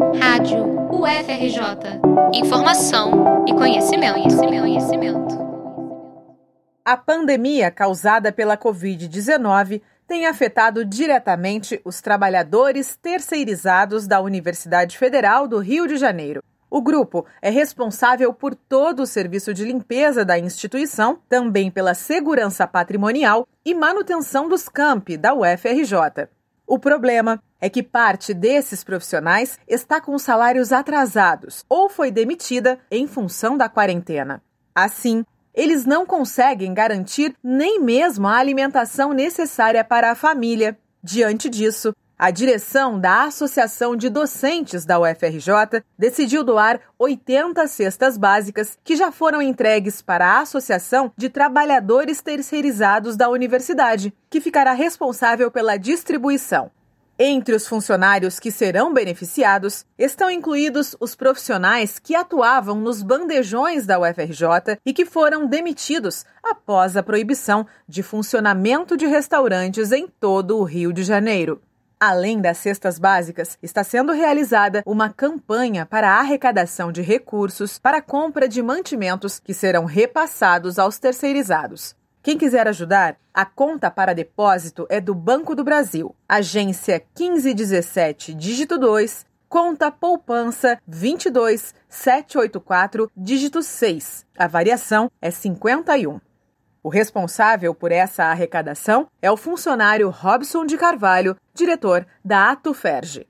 Rádio UFRJ. Informação e conhecimento, conhecimento, conhecimento. A pandemia causada pela Covid-19 tem afetado diretamente os trabalhadores terceirizados da Universidade Federal do Rio de Janeiro. O grupo é responsável por todo o serviço de limpeza da instituição, também pela segurança patrimonial e manutenção dos campi da UFRJ. O problema é que parte desses profissionais está com salários atrasados ou foi demitida em função da quarentena. Assim, eles não conseguem garantir nem mesmo a alimentação necessária para a família. Diante disso, a direção da Associação de Docentes da UFRJ decidiu doar 80 cestas básicas que já foram entregues para a Associação de Trabalhadores Terceirizados da Universidade, que ficará responsável pela distribuição. Entre os funcionários que serão beneficiados estão incluídos os profissionais que atuavam nos bandejões da UFRJ e que foram demitidos após a proibição de funcionamento de restaurantes em todo o Rio de Janeiro. Além das cestas básicas, está sendo realizada uma campanha para a arrecadação de recursos para a compra de mantimentos que serão repassados aos terceirizados. Quem quiser ajudar, a conta para depósito é do Banco do Brasil, agência 1517, dígito 2, conta poupança 22784, dígito 6. A variação é 51. O responsável por essa arrecadação é o funcionário Robson de Carvalho, diretor da Atuferge.